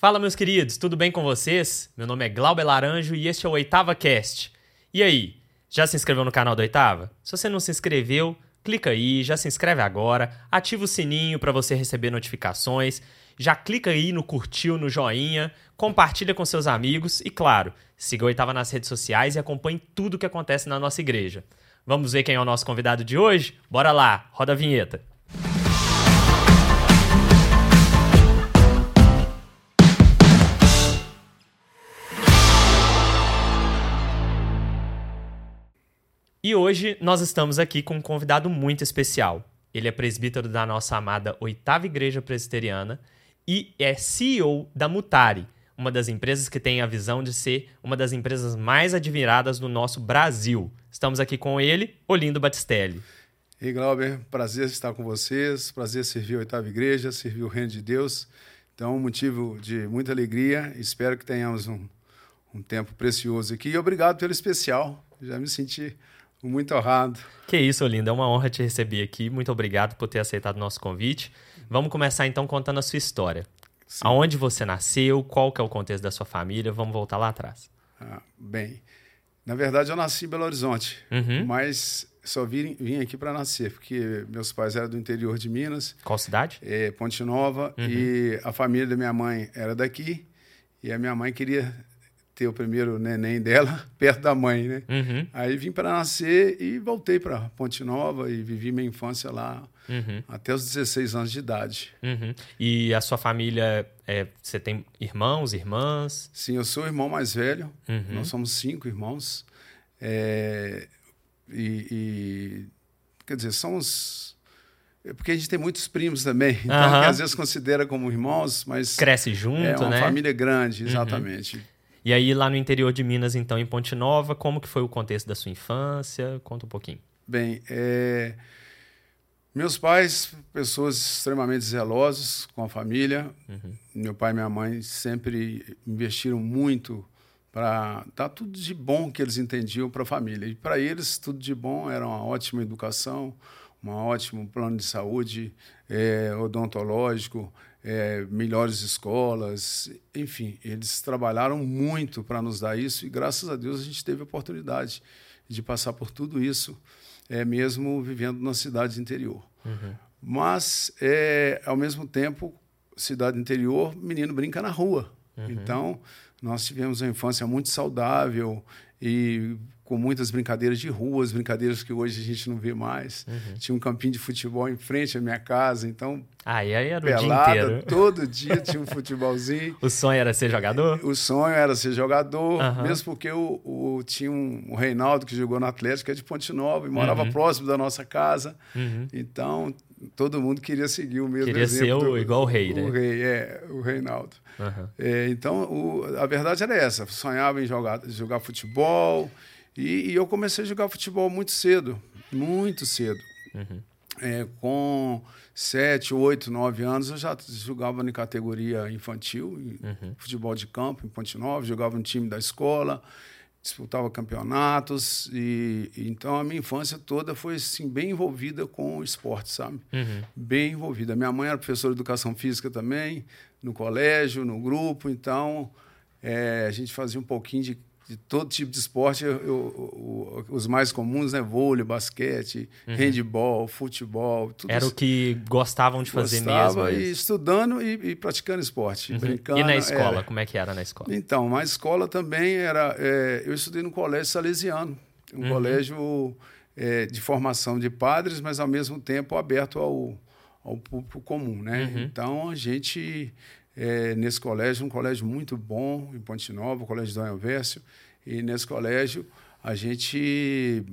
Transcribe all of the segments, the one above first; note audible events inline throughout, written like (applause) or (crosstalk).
Fala, meus queridos, tudo bem com vocês? Meu nome é Glauber Laranjo e este é o Oitava Cast. E aí, já se inscreveu no canal do Oitava? Se você não se inscreveu, clica aí, já se inscreve agora, ativa o sininho para você receber notificações, já clica aí no curtiu, no joinha, compartilha com seus amigos e, claro, siga o Oitava nas redes sociais e acompanhe tudo o que acontece na nossa igreja. Vamos ver quem é o nosso convidado de hoje? Bora lá, roda a vinheta. E hoje nós estamos aqui com um convidado muito especial. Ele é presbítero da nossa amada Oitava Igreja Presbiteriana e é CEO da Mutari, uma das empresas que tem a visão de ser uma das empresas mais admiradas do nosso Brasil. Estamos aqui com ele, Olindo Batistelli. E Glauber, prazer estar com vocês, prazer servir a Oitava Igreja, servir o Reino de Deus. Então, um motivo de muita alegria. Espero que tenhamos um, um tempo precioso aqui. E obrigado pelo especial. Já me senti muito honrado. Que isso, Olinda. É uma honra te receber aqui. Muito obrigado por ter aceitado o nosso convite. Vamos começar então contando a sua história. Sim. Aonde você nasceu, qual que é o contexto da sua família? Vamos voltar lá atrás. Ah, bem, na verdade eu nasci em Belo Horizonte, uhum. mas só vim, vim aqui para nascer, porque meus pais eram do interior de Minas. Qual cidade? É, Ponte Nova, uhum. e a família da minha mãe era daqui, e a minha mãe queria ter o primeiro neném dela (laughs) perto da mãe, né? Uhum. Aí vim para nascer e voltei para Ponte Nova e vivi minha infância lá uhum. até os 16 anos de idade. Uhum. E a sua família, é, você tem irmãos, irmãs? Sim, eu sou o irmão mais velho. Uhum. Nós somos cinco irmãos. É, e, e, quer dizer, somos é porque a gente tem muitos primos também, (laughs) então que às vezes considera como irmãos, mas cresce junto, é uma né? família grande, uhum. E aí lá no interior de Minas, então, em Ponte Nova, como que foi o contexto da sua infância? Conta um pouquinho. Bem, é... meus pais, pessoas extremamente zelosos com a família. Uhum. Meu pai e minha mãe sempre investiram muito para dar tudo de bom que eles entendiam para a família. E para eles, tudo de bom era uma ótima educação, um ótimo plano de saúde é, odontológico, é, melhores escolas, enfim, eles trabalharam muito para nos dar isso e graças a Deus a gente teve a oportunidade de passar por tudo isso, é, mesmo vivendo na cidade interior. Uhum. Mas, é, ao mesmo tempo, cidade interior, menino brinca na rua. Uhum. Então, nós tivemos uma infância muito saudável e com muitas brincadeiras de ruas, brincadeiras que hoje a gente não vê mais. Uhum. Tinha um campinho de futebol em frente à minha casa, então. Ah, e aí era pelada, o dia inteiro. Todo dia (laughs) tinha um futebolzinho. o sonho era ser jogador? O sonho era ser jogador, uhum. mesmo porque o, o, tinha um, o Reinaldo que jogou no Atlético, é de Ponte Nova, e morava uhum. próximo da nossa casa. Uhum. Então, todo mundo queria seguir o mesmo queria exemplo. Queria ser o, igual o rei, né? O rei, é, o Reinaldo. É, então, o, a verdade era essa. Sonhava em jogar, jogar futebol. E, e, eu comecei a jogar futebol muito cedo, muito cedo. Uhum. É, com sete, oito, nove anos, eu já jogava em categoria infantil, uhum. futebol de campo em Ponte Nova, jogava no time da escola, disputava campeonatos. E, e, então a minha infância toda foi assim, bem envolvida com o esporte, sabe? Uhum. Bem envolvida. Minha mãe era professora de educação física também, no colégio, no grupo, então é, a gente fazia um pouquinho de de todo tipo de esporte, eu, eu, os mais comuns, né? Vôlei, basquete, uhum. handball, futebol. Tudo Era isso. o que gostavam de fazer Gostava, mesmo. E estudando e, e praticando esporte, uhum. brincando. E na escola, era. como é que era na escola? Então, na escola também era. É, eu estudei no colégio salesiano, um uhum. colégio é, de formação de padres, mas ao mesmo tempo aberto ao, ao público comum, né? Uhum. Então a gente é, nesse colégio, um colégio muito bom em Ponte Nova, o Colégio Dom Elvésio, e nesse colégio a gente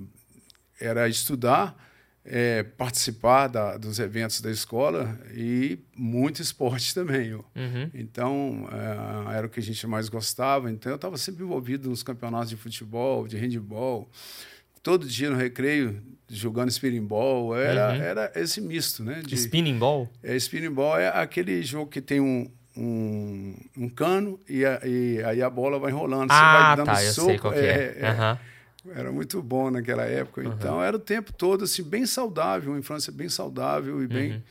era estudar, é, participar da, dos eventos da escola e muito esporte também. Uhum. Então, é, era o que a gente mais gostava. Então, eu estava sempre envolvido nos campeonatos de futebol, de handball, todo dia no recreio jogando spinning ball. Era, uhum. era esse misto, né? De, spinning ball? É, spinning ball é aquele jogo que tem um, um, um cano e, a, e, aí a bola vai enrolando. Ah, você vai dando tá, soco. Eu sei qual é, é. é uhum. Era muito bom naquela época. Uhum. Então, era o tempo todo assim, bem saudável, uma infância bem saudável e bem, uhum.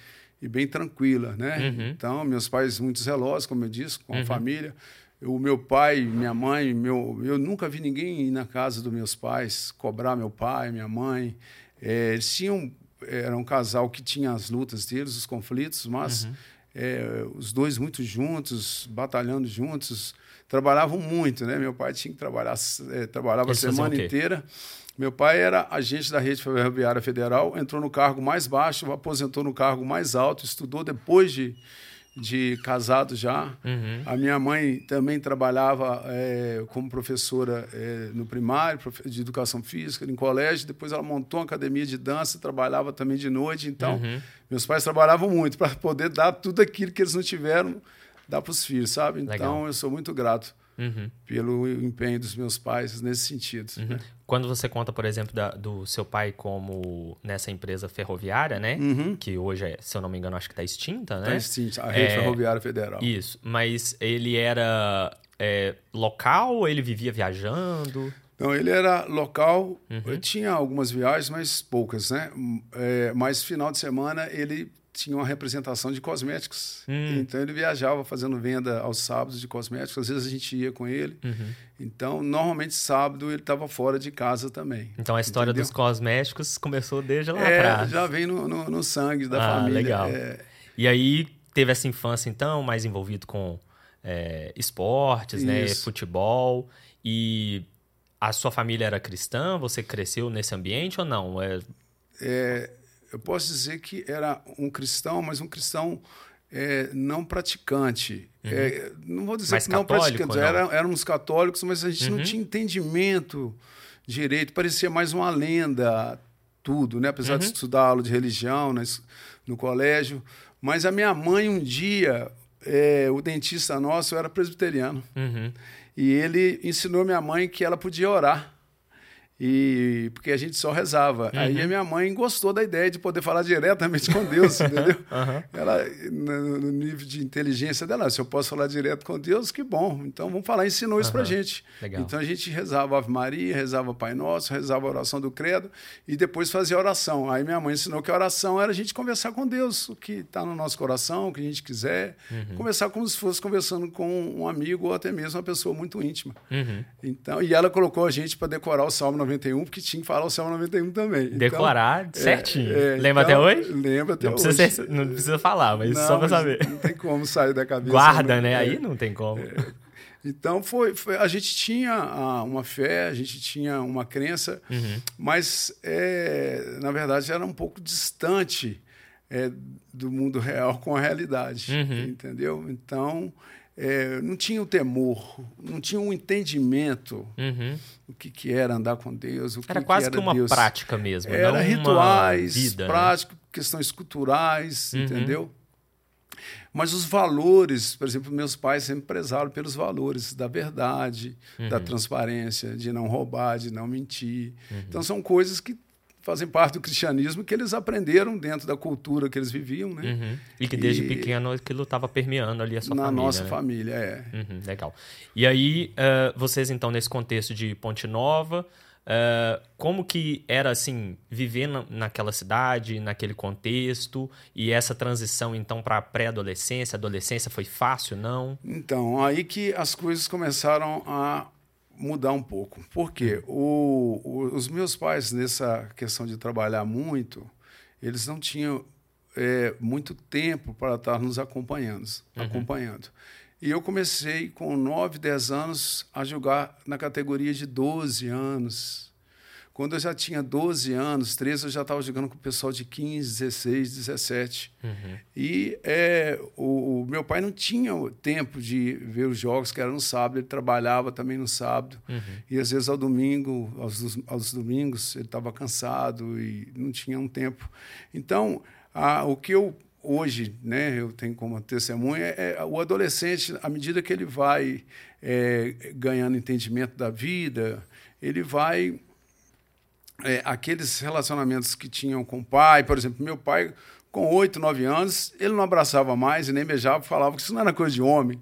e bem tranquila, né? Uhum. Então, meus pais muito zelosos, como eu disse, com a família. O meu pai, minha mãe, meu, eu nunca vi ninguém ir na casa dos meus pais cobrar meu pai, minha mãe. É, eles tinham, era um casal que tinha as lutas deles, os conflitos, mas é, os dois muito juntos, batalhando juntos, trabalhavam muito, né? Meu pai tinha que trabalhar, é, trabalhava a Eles faziam semana inteira. Meu pai era agente da rede ferroviária federal, entrou no cargo mais baixo, aposentou no cargo mais alto, estudou depois de, de casado já. Uhum. A minha mãe também trabalhava é, como professora é, no primário, de educação física, em colégio. Depois ela montou uma academia de dança, trabalhava também de noite. Então, Uhum. meus pais trabalhavam muito para poder dar tudo aquilo que eles não tiveram, dar para os filhos, sabe? Então, Legal. eu sou muito grato Uhum. pelo empenho dos meus pais nesse sentido. né? Quando você conta, por exemplo, da- do seu pai como nessa empresa ferroviária, né? Que hoje, é, se eu não me engano, acho que está extinta, né? Tá extinto, a rede É, ferroviária federal. Isso. Mas ele era é, local ou ele vivia viajando? Então, ele era local, Uhum. tinha algumas viagens, mas poucas, né? É, mas final de semana ele tinha uma representação de cosméticos. Hum. Então ele viajava fazendo venda aos sábados de cosméticos. Às vezes a gente ia com ele. Uhum. Então, normalmente sábado ele estava fora de casa também. Então a história Entendeu? dos cosméticos começou desde lá É, atrás. já vem no, no- no sangue da Ah, família. legal. É, E aí teve essa infância, então, mais envolvido com é, esportes, né? Futebol. E a sua família era cristã? Você cresceu nesse ambiente ou não? É, é, eu posso dizer que era um cristão, mas um cristão é, não praticante. É, não vou dizer Uhum. Mas que não praticante, era, éramos católicos, mas a gente Uhum. não tinha entendimento direito, parecia mais uma lenda, tudo, né? apesar de Uhum. estudar aula de religião es- no colégio. Mas a minha mãe, um dia, é, o dentista nosso era presbiteriano. uhum. E ele ensinou minha mãe que ela podia orar. E porque a gente só rezava. Aí a minha mãe gostou da ideia de poder falar diretamente com Deus, entendeu? (laughs) Aham. Ela, no, no nível de inteligência dela, se eu posso falar direto com Deus, que bom. Então vamos falar, ensinou isso pra gente. Legal. Então a gente rezava Ave Maria, rezava Pai Nosso, rezava a oração do Credo e depois fazia oração. Aí minha mãe ensinou que a oração era a gente conversar com Deus, o que está no nosso coração, o que a gente quiser. Uhum. Conversar como se fosse conversando com um amigo ou até mesmo uma pessoa muito íntima. Uhum. Então, e ela colocou a gente para decorar o Salmo 91, porque tinha que falar o Salmo 91 também. Então, Decorar é, certinho. é, Lembra então, até hoje? Lembro até Não hoje. precisa, ser- não precisa falar, mas só pra mas saber. Não tem como sair da cabeça. Guarda, não. né? É. Aí não tem como. Então foi, foi- a gente tinha ah, uma fé, a gente tinha uma crença, Uhum. mas é, na verdade era um pouco distante é, do mundo real com a realidade, Uhum. entendeu? Então é, não tinha o temor, não tinha o entendimento Uhum. o que, que era andar com Deus, o que Era que quase era que uma Deus. prática mesmo. Era rituais, vida, né? questões culturais, Uhum. entendeu? Mas os valores, por exemplo, meus pais sempre prezaram pelos valores da verdade, Uhum. da transparência, de não roubar, de não mentir. Uhum. Então são coisas que fazem parte do cristianismo que eles aprenderam dentro da cultura que eles viviam, né? Uhum. E que desde E- pequeno aquilo estava permeando ali a sua Na família. nossa né? família, é. Uhum, legal. E aí, eh, vocês então, nesse contexto de Ponte Nova, eh, como que era, assim, viver na, naquela cidade, naquele contexto, e essa transição, então, para a pré-adolescência, adolescência, foi fácil, não? Então, aí que as coisas começaram a mudar um pouco. Por quê? O, o- os meus pais, nessa questão de trabalhar muito, eles não tinham é, muito tempo para estar nos acompanhando, acompanhando. E eu comecei com 9, 10 anos a jogar na categoria de 12 anos. Quando eu já tinha 12 anos, 13, eu já estava jogando com o pessoal de 15, 16, 17. E é, o, o meu pai não tinha tempo de ver os jogos, que era no sábado, ele trabalhava também no sábado. E às vezes ao domingo, aos, aos domingos, ele estava cansado e não tinha um tempo. Então, a, o que eu hoje né, eu tenho como testemunha é, é o adolescente, à medida que ele vai é, ganhando entendimento da vida, ele vai é, aqueles relacionamentos que tinham com o pai, por exemplo, meu pai, com oito, nove anos, ele não abraçava mais e nem beijava, falava que isso não era coisa de homem.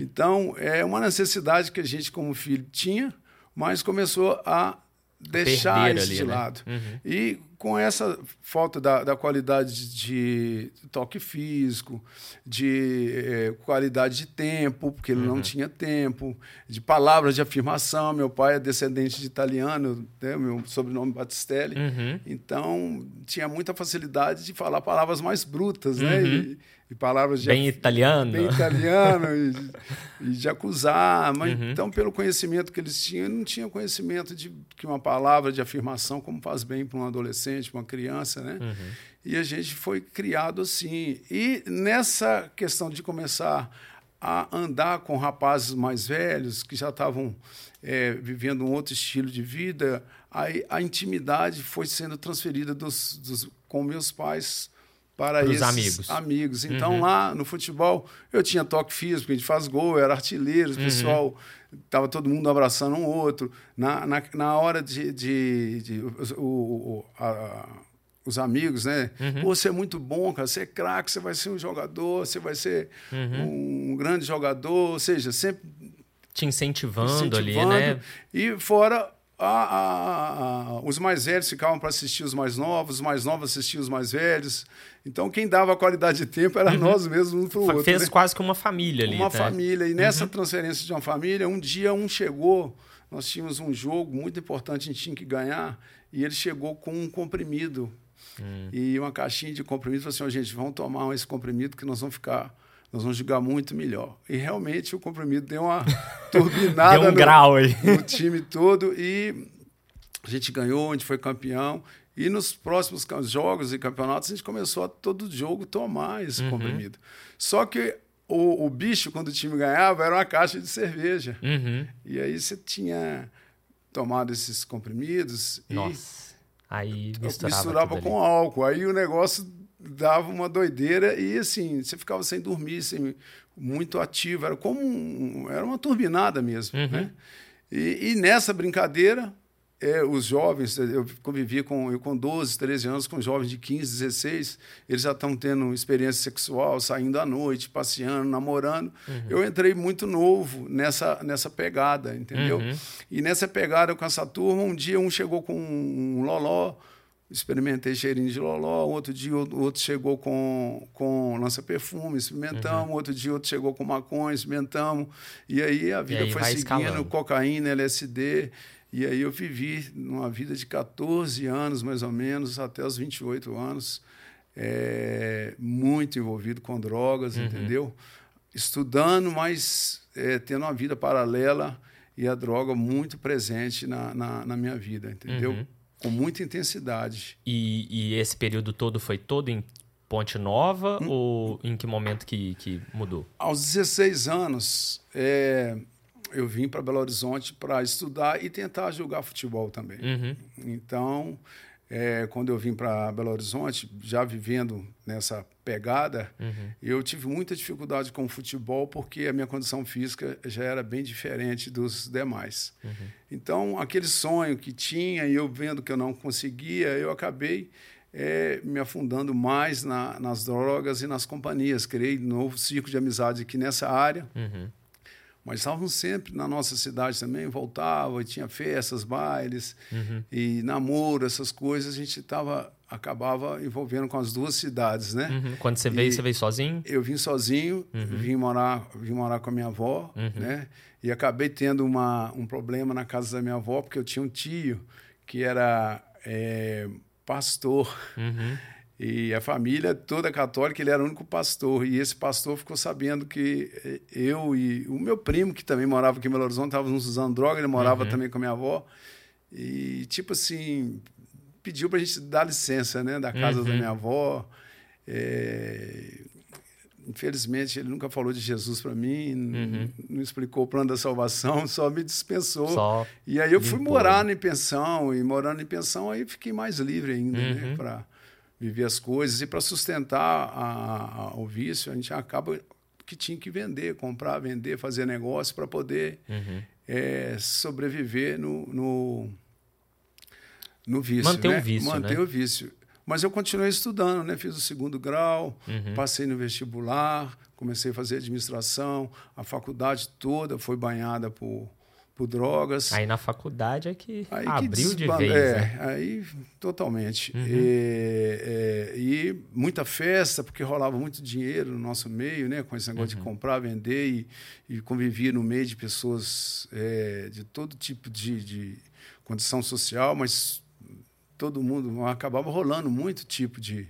Então, é uma necessidade que a gente, como filho, tinha, mas começou a deixar Perder isso ali, de né? lado. Uhum. E com essa falta da, da qualidade de toque físico, de eh, qualidade de tempo, porque ele Uhum. não tinha tempo, de palavras de afirmação. Meu pai é descendente de italiano, né? meu sobrenome Battistelli. Uhum. Então, tinha muita facilidade de falar palavras mais brutas, né? Uhum. E, palavras de Bem italiano. bem italiano e, (laughs) e de acusar. Mas, Uhum. Então, pelo conhecimento que eles tinham, não tinha conhecimento de que uma palavra de afirmação como faz bem para um adolescente, para uma criança, né? Uhum. E a gente foi criado assim. E nessa questão de começar a andar com rapazes mais velhos que já estavam eh, vivendo um outro estilo de vida, aí a intimidade foi sendo transferida dos, dos- com meus pais para Pros esses amigos. amigos. Então, Uhum. lá no futebol, eu tinha toque físico, a gente faz gol, era artilheiro, Uhum. o pessoal estava todo mundo abraçando um outro. Na, na, na hora de. de, de- o, o- a- os amigos, né? Uhum. Você é muito bom, cara. Você é craque, você vai ser um jogador, você vai ser Uhum. um grande jogador. Ou seja, sempre Te incentivando, ali, incentivando. né? E fora, a- a- a- os mais velhos ficavam para assistir os mais novos, os mais novos assistiam os mais velhos. Então, quem dava qualidade de tempo era nós mesmos, um para o outro. Fez né? quase que uma família ali. uma né? família. E nessa transferência de uma família, um dia um chegou, nós tínhamos um jogo muito importante, a gente tinha que ganhar, e ele chegou com um comprimido Hum. e uma caixinha de comprimido. Falou assim: "Ó, gente, vamos tomar esse comprimido que nós vamos ficar. Nós vamos jogar muito melhor. E realmente o comprimido deu uma (laughs) turbinada Deu um no, grau aí. no time todo e a gente ganhou, a gente foi campeão. E nos próximos jogos e campeonatos, a gente começou a todo jogo tomar esse comprimido. Só que o, o bicho, quando o time ganhava, era uma caixa de cerveja. Uhum. E aí você tinha tomado esses comprimidos Nossa. Aí e misturava, misturava tudo com ali. álcool. Aí o negócio dava uma doideira e assim, você ficava sem dormir, sem, muito ativo. Era como um- era uma turbinada mesmo. Uhum. Né? E, e nessa brincadeira, é, os jovens, eu convivi com, eu com 12, 13 anos com jovens de 15, 16, eles já estão tendo experiência sexual, saindo à noite, passeando, namorando. Uhum. Eu entrei muito novo nessa, nessa pegada, entendeu? Uhum. E nessa pegada com essa turma, um dia um chegou com um loló, experimentei cheirinho de loló, outro dia outro chegou com, com lança-perfume, experimentamos, Uhum. outro dia outro chegou com maconha, experimentamos, e aí a vida aí foi seguindo, escalando. cocaína, LSD, e aí eu vivi uma vida de 14 anos, mais ou menos, até os 28 anos, é, muito envolvido com drogas, Uhum. entendeu? Estudando, mas é, tendo uma vida paralela e a droga muito presente na, na, na minha vida, entendeu? Uhum. Com muita intensidade. E, e esse período todo foi todo em Ponte Nova Hum. ou em que momento que, que mudou? Aos 16 anos, é, eu vim para Belo Horizonte para estudar e tentar jogar futebol também. Uhum. Então, é, quando eu vim para Belo Horizonte, já vivendo nessa pegada, Uhum. eu tive muita dificuldade com o futebol porque a minha condição física já era bem diferente dos demais. Uhum. Então, aquele sonho que tinha e eu vendo que eu não conseguia, eu acabei é, me afundando mais na, nas drogas e nas companhias. Criei um novo ciclo de amizade aqui nessa área. Uhum. Mas estavam sempre na nossa cidade também, voltava, e tinha festas, bailes Uhum. e namoro, essas coisas, a gente tava, acabava envolvendo com as duas cidades, né? Uhum. Quando você veio, E- você veio sozinho? Eu vim sozinho, vim, morar, vim morar com a minha avó, Uhum. né? E acabei tendo uma, um problema na casa da minha avó, porque eu tinha um tio que era é, pastor. E a família toda católica, ele era o único pastor. E esse pastor ficou sabendo que eh, eu e o meu primo, que também morava aqui em Belo Horizonte, estávamos usando droga, ele morava Uhum. também com a minha avó. E, tipo assim, pediu para a gente dar licença, né, da casa da Uhum. minha avó. É, Infelizmente, ele nunca falou de Jesus para mim, Uhum. não explicou o plano da salvação, (laughs) só me dispensou. Só. E aí eu fui Limpou, morar em pensão, e morando em pensão, aí fiquei mais livre ainda, né? Uhum. Para viver as coisas. E para sustentar a- a- o vício, a gente acaba que tinha que vender, comprar, vender, fazer negócio para poder Uhum. é, sobreviver no, no, no vício. Manter o né? vício, Manter né? o vício. Mas eu continuei estudando, né? Fiz o segundo grau, Uhum. passei no vestibular, comecei a fazer administração. A faculdade toda foi banhada por, por drogas. Aí na faculdade é que aí abriu que de vez. É, né? aí totalmente. Uhum. E, é, e, muita festa, porque rolava muito dinheiro no nosso meio, né? Com esse negócio uhum. de comprar, vender e, e convivia no meio de pessoas é, de todo tipo de, de condição social, mas todo mundo acabava rolando muito tipo de,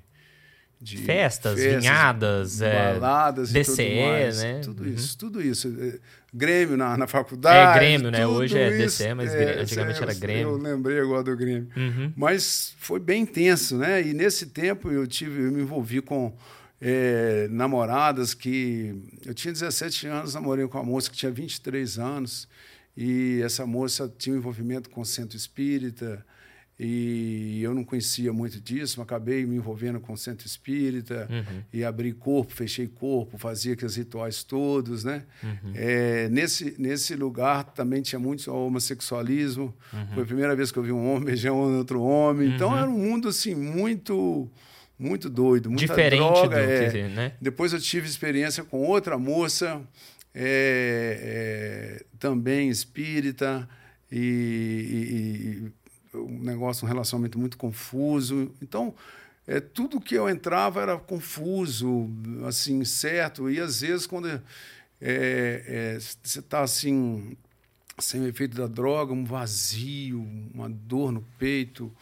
de festas, festas vinhadas, baladas, é, DCE, né? Tudo uhum. isso, tudo isso. É, Grêmio na, na faculdade. É Grêmio, né? Hoje é DCE, mas é, antigamente era Grêmio. Eu lembrei agora do Grêmio. Uhum. Mas foi bem intenso, né? E nesse tempo eu tive, eu me envolvi com é, namoradas que eu tinha 17 anos, namorei com uma moça que tinha 23 anos e essa moça tinha um envolvimento com o centro espírita e eu não conhecia muito disso, mas acabei me envolvendo com o centro espírita uhum. e abri corpo, fechei corpo, fazia aqueles rituais todos, né? Uhum. É, nesse, nesse lugar também tinha muito homossexualismo. Uhum. Foi a primeira vez que eu vi um homem (laughs) beijar um outro homem. Então uhum. era um mundo assim muito muito doido, muita Diferente droga. Do é. que, né? Depois eu tive experiência com outra moça, é, é, também espírita e, e um negócio, um relacionamento muito confuso. Então, é, tudo que eu entrava era confuso, assim, certo. E às vezes, quando é, é, você está assim, sem o efeito da droga, um vazio, uma dor no peito,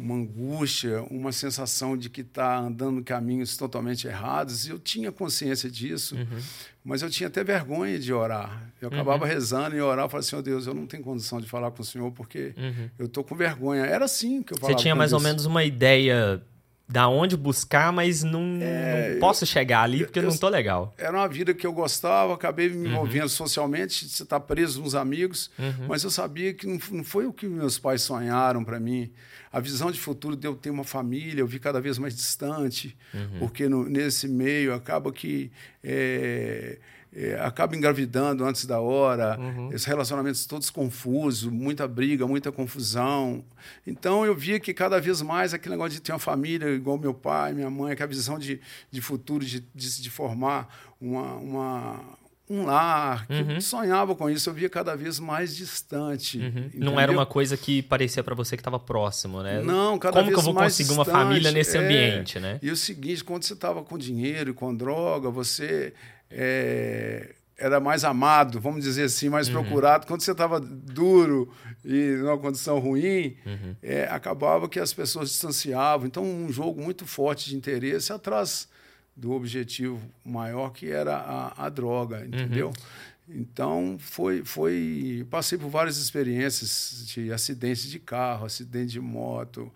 uma angústia, uma sensação de que está andando caminhos totalmente errados. Eu tinha consciência disso, uhum. mas eu tinha até vergonha de orar. Eu acabava uhum. rezando e orar, eu falava assim, oh, Deus, eu não tenho condição de falar com o Senhor porque uhum. eu estou com vergonha. Era assim que eu falava Você tinha mais Deus. ou menos uma ideia da onde buscar, mas não, é, não posso eu, chegar ali porque eu, não tô legal. Era uma vida que eu gostava, acabei me uhum. envolvendo socialmente, você está preso nos amigos, uhum. mas eu sabia que não, não, foi o que meus pais sonharam para mim. A visão de futuro de eu ter uma família, eu vi cada vez mais distante, uhum. porque no, nesse meio acaba que é, é, acaba engravidando antes da hora, uhum. esses relacionamentos todos confusos, muita briga, muita confusão. Então eu via que cada vez mais aquele negócio de ter uma família igual meu pai, minha mãe, que a visão de, de futuro, de, de, de formar uma, uma, um lar, que uhum. sonhava com isso, eu via cada vez mais distante. Uhum. Não era uma coisa que parecia para você que estava próximo, né? Não, cada Como vez mais Como que eu vou conseguir distante, uma família nesse é... ambiente, né? E o seguinte, quando você estava com dinheiro e com droga, você é, era mais amado, vamos dizer assim, mais uhum. procurado. Quando você estava duro e numa condição ruim, uhum. é, acabava que as pessoas distanciavam. Então, um jogo muito forte de interesse atrás do objetivo maior que era a, a droga, uhum. entendeu? Uhum. Então foi foi passei por várias experiências de acidentes de carro, acidente de moto,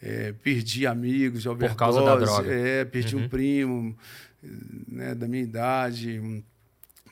é, perdi amigos de overdose, por causa da droga. É, perdi um uhum. primo, né, da minha idade,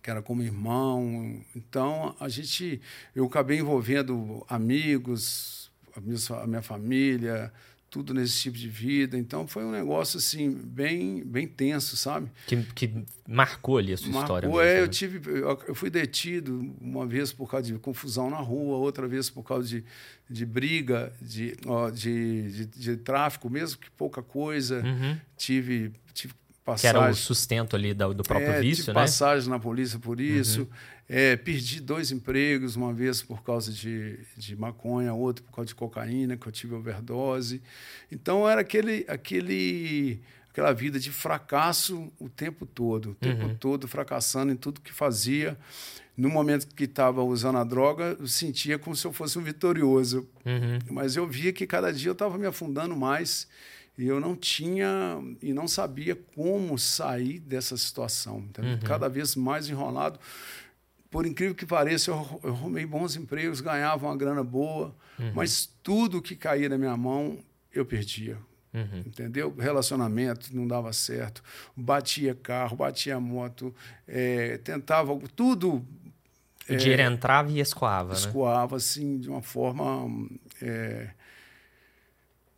que era como irmão. Então, a gente, eu acabei envolvendo amigos, a minha, a minha família, tudo nesse tipo de vida. Então, foi um negócio, assim, bem, bem tenso, sabe? Que, que marcou ali a sua marcou, história. É. Né? Eu, tive, eu fui detido uma vez por causa de confusão na rua, outra vez por causa de, de briga, de, ó, de, de, de, tráfico, mesmo que pouca coisa. Uhum. Tive, tive passagem. Que era o sustento ali do, do próprio é, vício, né? passagem na polícia por isso. Uhum. É, perdi dois empregos, uma vez por causa de, de maconha, outro por causa de cocaína, que eu tive overdose. Então era aquele, aquele, aquela vida de fracasso o tempo todo, o tempo uhum. todo fracassando em tudo que fazia. No momento que estava usando a droga, eu sentia como se eu fosse um vitorioso. Uhum. Mas eu via que cada dia eu estava me afundando mais e eu não tinha e não sabia como sair dessa situação. Uhum. Cada vez mais enrolado. Por incrível que pareça, eu, eu arrumei bons empregos, ganhava uma grana boa, uhum. mas tudo que caía na minha mão, eu perdia. Uhum. Entendeu? Relacionamento não dava certo, batia carro, batia moto, é, tentava tudo. O dinheiro é, entrava e escoava. Escoava, né? assim, de uma forma. É,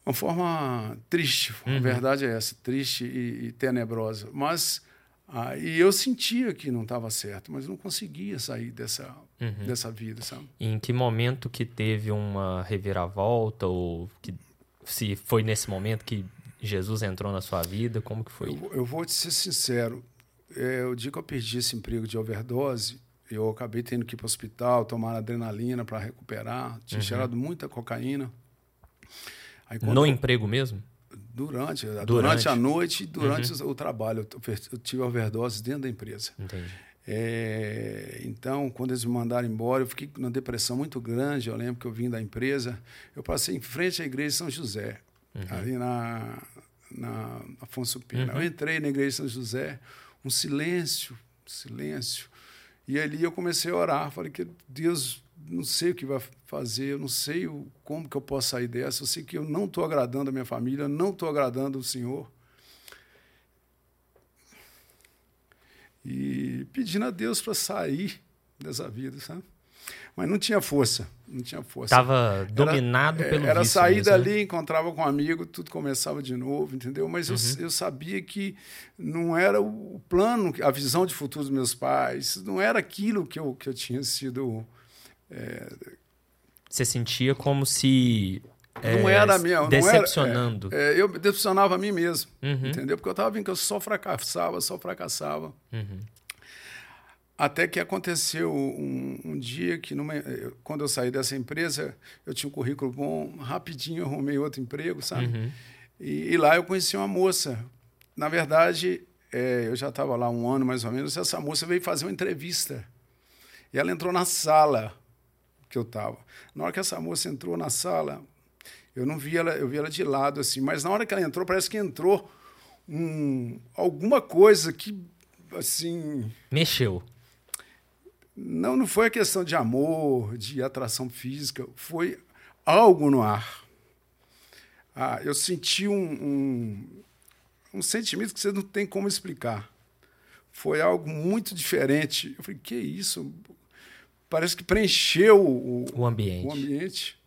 uma forma triste, uhum. a verdade é essa, triste e, e tenebrosa. Mas ah, e eu sentia que não estava certo, mas não conseguia sair dessa uhum. dessa vida, sabe? em que momento que teve uma reviravolta ou que se foi nesse momento que Jesus entrou na sua vida, como que foi? Eu, eu vou te ser sincero, é, o dia que eu perdi esse emprego de overdose, eu acabei tendo que ir para o hospital, tomar adrenalina para recuperar. Tinha uhum. cheirado muita cocaína. Aí, no emprego mesmo? Durante, durante, durante a noite e durante uhum. o trabalho. Eu, tive overdose dentro da empresa. Entendi. É, então, quando eles me mandaram embora, eu fiquei numa depressão muito grande. Eu lembro que eu vim da empresa, eu passei em frente à igreja de São José, uhum. ali na, na Afonso Pena. Uhum. Eu entrei na igreja de São José, um silêncio, silêncio. E ali eu comecei a orar, falei que Deus, não sei o que vai fazer, eu não sei o, como que eu posso sair dessa, eu sei que eu não estou agradando a minha família, não estou agradando o Senhor. E pedindo a Deus para sair dessa vida, sabe? Mas não tinha força, não tinha força. Estava dominado era, pelo Era vício sair mesmo, dali, né? encontrava com um amigo, tudo começava de novo, entendeu? Mas uhum. eu, eu sabia que não era o plano, a visão de futuro dos meus pais, não era aquilo que eu, que eu tinha sido... É... Você sentia como se não é, era minha. Decepcionando. Não era, é, é, eu decepcionava a mim mesmo. Uhum. Entendeu? Porque eu estava vendo que eu só fracassava, só fracassava. Uhum. Até que aconteceu um, um, dia que, numa, quando eu saí dessa empresa, eu tinha um currículo bom, rapidinho arrumei outro emprego, sabe? Uhum. E, e, lá eu conheci uma moça. Na verdade, é, eu já estava lá um ano mais ou menos. Essa moça veio fazer uma entrevista. E ela entrou na sala que eu estava. Na hora que essa moça entrou na sala, eu não vi ela, eu vi ela de lado assim, mas na hora que ela entrou, parece que entrou um, alguma coisa que assim mexeu. Não, não foi a questão de amor, de atração física, foi algo no ar. Ah, eu senti um, um, um sentimento que você não tem como explicar. Foi algo muito diferente. Eu falei, que isso? Parece que preencheu o, o ambiente. O ambiente.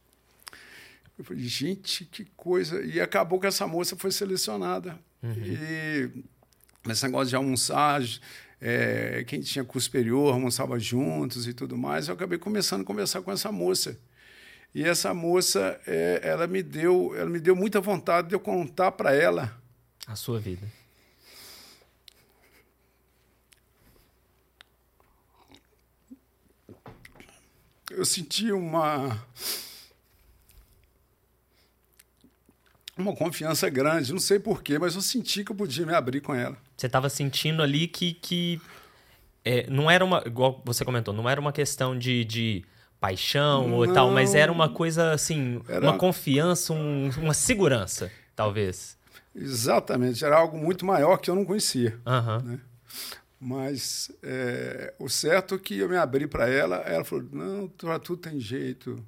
Eu falei, gente, que coisa. E acabou que essa moça foi selecionada. Uhum. E nesse negócio de almoçar, é, quem tinha curso superior almoçava juntos e tudo mais. Eu acabei começando a conversar com essa moça. E essa moça, é, ela me deu, ela me deu muita vontade de eu contar para ela a sua vida. Eu senti uma uma confiança grande. Não sei porquê, mas eu senti que eu podia me abrir com ela. Você estava sentindo ali que, que é, não era uma, igual você comentou, não era uma questão de, de paixão não, ou tal, mas era uma coisa assim, era... uma confiança, um, uma segurança, talvez. Exatamente, era algo muito maior que eu não conhecia. Uhum. Né? Mas é, o certo é que eu me abri para ela, ela falou: não, para tudo tem jeito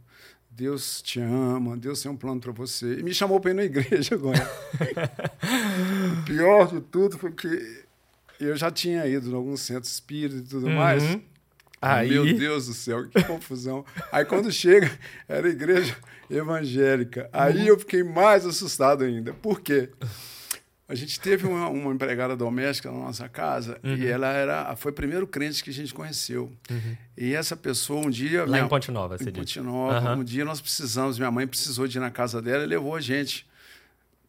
Deus te ama, Deus tem um plano para você. E me chamou para ir na igreja agora. o (laughs) pior de tudo foi que eu já tinha ido em alguns centros espíritas e tudo uhum. mais. Aí... Meu Deus do céu, que confusão. Aí quando chega, era igreja evangélica. Aí uhum. eu fiquei mais assustado ainda. Por quê? A gente teve uma, uma, empregada doméstica na nossa casa uhum. e ela era foi o primeiro crente que a gente conheceu. Uhum. E essa pessoa um dia lá minha, em Ponte Nova, você em Ponte Nova, uhum. um dia nós precisamos, minha mãe precisou de ir na casa dela e levou a gente.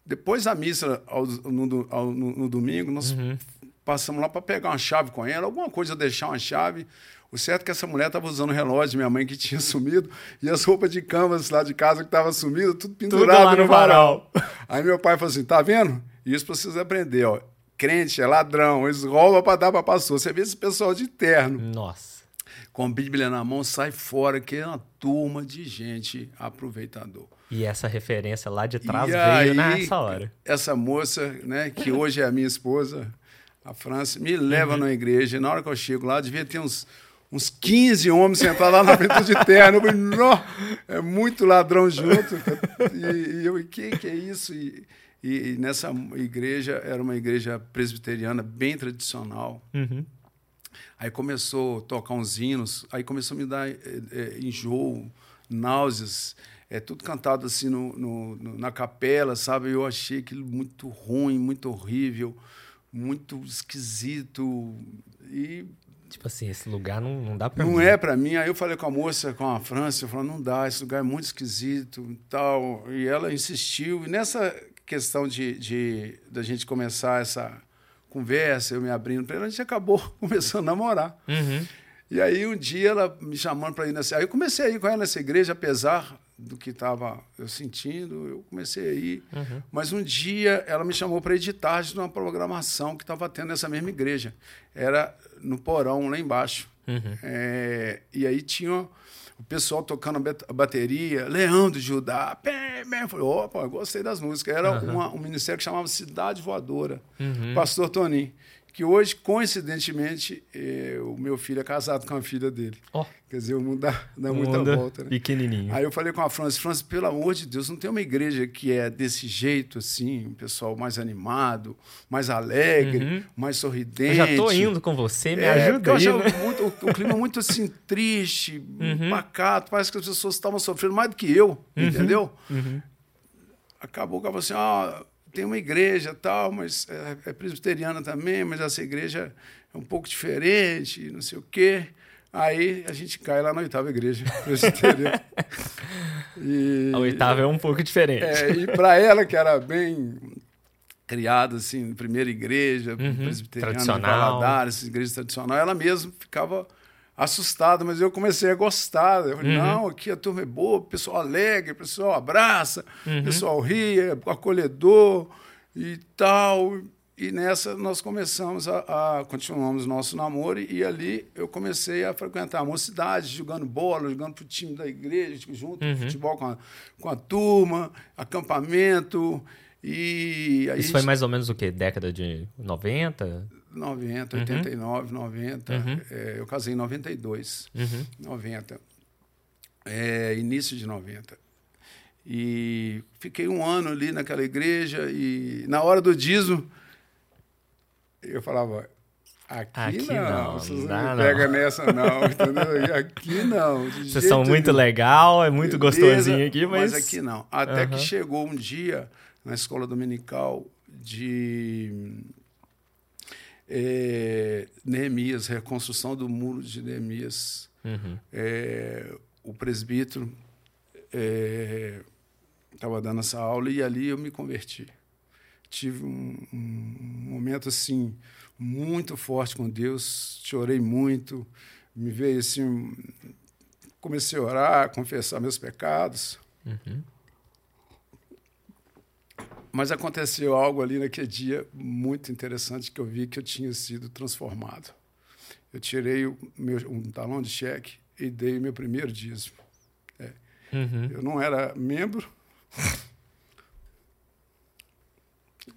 Depois da missa ao, no, ao, no, no, domingo, nós uhum. passamos lá para pegar uma chave com ela, alguma coisa deixar uma chave. O certo é que essa mulher estava usando o relógio de minha mãe que tinha (laughs) sumido e as roupas de canvas lá de casa que estavam sumidas, tudo pendurado tudo no, no varal. Aí meu pai falou assim: tá vendo? Isso precisa aprender, ó. Crente é ladrão, eles roubam para dar para pastor. Você vê esse pessoal de terno. Nossa. Com Bíblia na mão, sai fora, que é uma turma de gente aproveitador. E essa referência lá de trás e veio aí, nessa hora. Essa moça, né, que hoje é a minha esposa, a França, me leva uhum. na igreja. E na hora que eu chego lá, devia ter uns, uns 15 homens sentados lá na frente de terno. Eu falei, é muito ladrão junto. E, e eu, o que, que é isso? E, e, e, nessa igreja, era uma igreja presbiteriana bem tradicional. Uhum. Aí começou a tocar uns hinos, aí começou a me dar é, é, enjoo, náuseas, é tudo cantado assim no, no, no, na capela, sabe? Eu achei aquilo muito ruim, muito horrível, muito esquisito. E Tipo assim, esse lugar não, não dá para Não mim. é para mim. Aí eu falei com a moça, com a França, eu falei, não dá, esse lugar é muito esquisito e tal. E ela insistiu. E nessa questão de, de, de a gente começar essa conversa, eu me abrindo para ela, a gente acabou (laughs) começando a namorar. Uhum. E aí um dia ela me chamando para ir nessa. Aí eu comecei a ir com ela nessa igreja, apesar do que estava eu sentindo, eu comecei a ir. Uhum. Mas um dia ela me chamou para editar de uma programação que estava tendo nessa mesma igreja. Era no porão, lá embaixo. Uhum. É, e aí tinha o pessoal tocando a bateria, Leandro Judá, pé, Eu falei, opa, gostei das músicas. Era uhum. uma, um ministério que chamava Cidade Voadora, uhum. Pastor Toninho que hoje, coincidentemente, eh, o meu filho é casado com a filha dele. Oh. Quer dizer, o mundo dá, dá muita volta. Né? Pequenininho. Aí eu falei com a França, França, pelo amor de Deus, não tem uma igreja que é desse jeito, assim, um pessoal mais animado, mais alegre, uhum. mais sorridente. Eu já estou indo com você, me é, ajuda aí, né? muito, o, o, clima muito, assim, triste, uhum. pacato, parece que as pessoas estavam sofrendo mais do que eu, uhum. entendeu? Uhum. Acabou que eu falei assim, ah tem uma igreja tal, mas é, é, presbiteriana também, mas essa igreja é um pouco diferente, não sei o quê. Aí a gente cai lá na oitava igreja (laughs) presbiteriana. e, a oitava é um pouco diferente. É, e para ela, que era bem criada assim, primeira igreja uhum, presbiteriana, tradicional. Valadares, igreja tradicional, ela mesma ficava assustado, mas eu comecei a gostar. Eu falei, uhum. não, aqui a turma é boa, o pessoal alegre, o pessoal abraça, uhum. o pessoal ri, é acolhedor e tal. E nessa nós começamos a, a continuamos nosso namoro e ali eu comecei a frequentar a mocidade, jogando bola, jogando pro time da igreja, junto, uhum. futebol com a, com a turma, acampamento. E Isso gente... foi mais ou menos o quê? Década de 90? 90, uhum. 89, 90. Uhum. É, eu casei em 92, uhum. 90. É, início de 90. E fiquei um ano ali naquela igreja e na hora do dízimo eu falava, aqui, aqui não, não, vocês não, não pega nessa não, (laughs) entendeu? Aqui não. Vocês são muito nenhum. legal, é muito Beleza, gostosinho aqui, mas... mas aqui não. Até que chegou um dia na escola dominical de é, Neemias, reconstrução do muro de Neemias. Uhum. É, o presbítero estava é, dando essa aula e ali eu me converti. Tive um, um, momento assim muito forte com Deus, chorei muito, me veio assim, comecei a orar, confessar meus pecados. Uhum. Mas aconteceu algo ali naquele dia muito interessante que eu vi que eu tinha sido transformado. Eu tirei o meu, um talão de cheque e dei o meu primeiro dízimo. É. Uhum. Eu não era membro,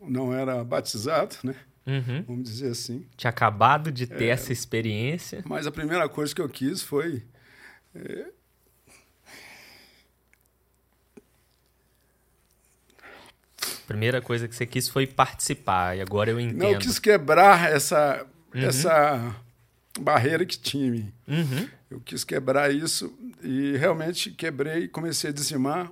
não era batizado, né? Uhum. Vamos dizer assim. Tinha acabado de ter é, essa experiência. Mas a primeira coisa que eu quis foi é, primeira coisa que você quis foi participar, e agora eu entendo. Não, eu quis quebrar essa, uhum. essa barreira que tinha. Uhum. Eu quis quebrar isso e realmente quebrei, comecei a dizimar.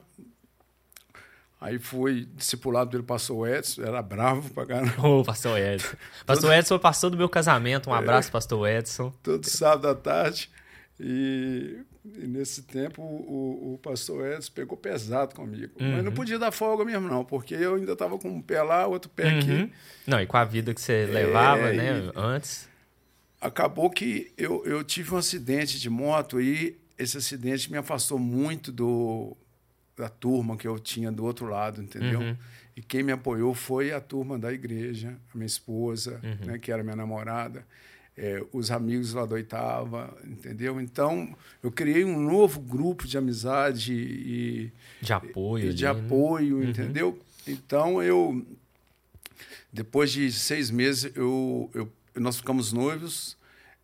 Aí fui discipulado pelo pastor Edson, era bravo pra caramba. Ô, oh, pastor Edson. Pastor Edson pastor do meu casamento, um (laughs) é. abraço, é, pastor Edson. Todo sábado à tarde. E e nesse tempo o, o pastor Edson pegou pesado comigo. Uhum. Mas não podia dar folga mesmo, não, porque eu ainda estava com um pé lá, outro pé uhum. aqui. Não, e com a vida que você levava, é, né, antes. Acabou que eu, eu tive um acidente de moto e esse acidente me afastou muito do, da turma que eu tinha do outro lado, entendeu? Uhum. E quem me apoiou foi a turma da igreja, a minha esposa, uhum. né, que era minha namorada é, os amigos lá da oitava, entendeu? Então, eu criei um novo grupo de amizade e de apoio, e, de ali, né? apoio, né? entendeu? Então, eu depois de seis meses, eu, eu nós ficamos noivos